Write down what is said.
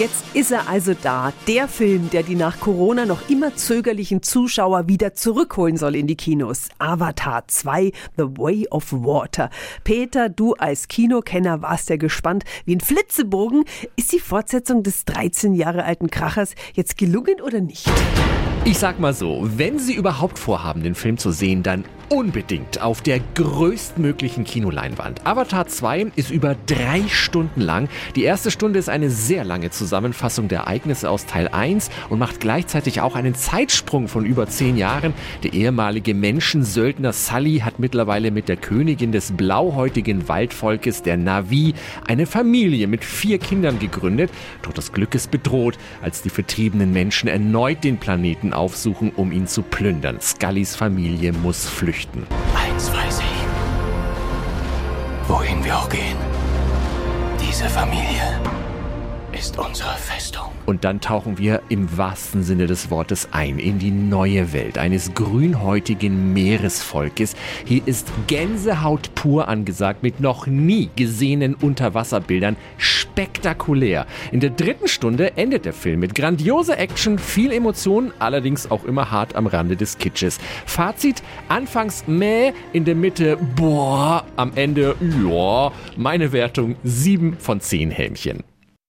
Jetzt ist er also da. Der Film, der die nach Corona noch immer zögerlichen Zuschauer wieder zurückholen soll in die Kinos. Avatar 2, The Way of Water. Peter, du als Kinokenner warst ja gespannt. Wie ein Flitzebogen. Ist die Fortsetzung des 13 Jahre alten Krachers jetzt gelungen oder nicht? Ich sag mal so, wenn Sie überhaupt vorhaben, den Film zu sehen, dann unbedingt auf der größtmöglichen Kinoleinwand. Avatar 2 ist über drei Stunden lang. Die erste Stunde ist eine sehr lange Zusammenfassung der Ereignisse aus Teil 1 und macht gleichzeitig auch einen Zeitsprung von über zehn Jahren. Der ehemalige Menschensöldner Sully hat mittlerweile mit der Königin des blauhäutigen Waldvolkes, der Navi, eine Familie mit vier Kindern gegründet. Doch das Glück ist bedroht, als die vertriebenen Menschen erneut den Planeten aufsuchen, um ihn zu plündern. Scullys Familie muss flüchten. Eins weiß ich. Wohin wir auch gehen. Diese Familie ist unsere Festung. Und dann tauchen wir im wahrsten Sinne des Wortes ein in die neue Welt eines grünhäutigen Meeresvolkes. Hier ist Gänsehaut pur angesagt mit noch nie gesehenen Unterwasserbildern. Spektakulär. In der dritten Stunde endet der Film mit grandioser Action, viel Emotion, allerdings auch immer hart am Rande des Kitsches. Fazit: Anfangs mäh, in der Mitte boah, am Ende ja. Meine Wertung 7 von 10 Helmchen.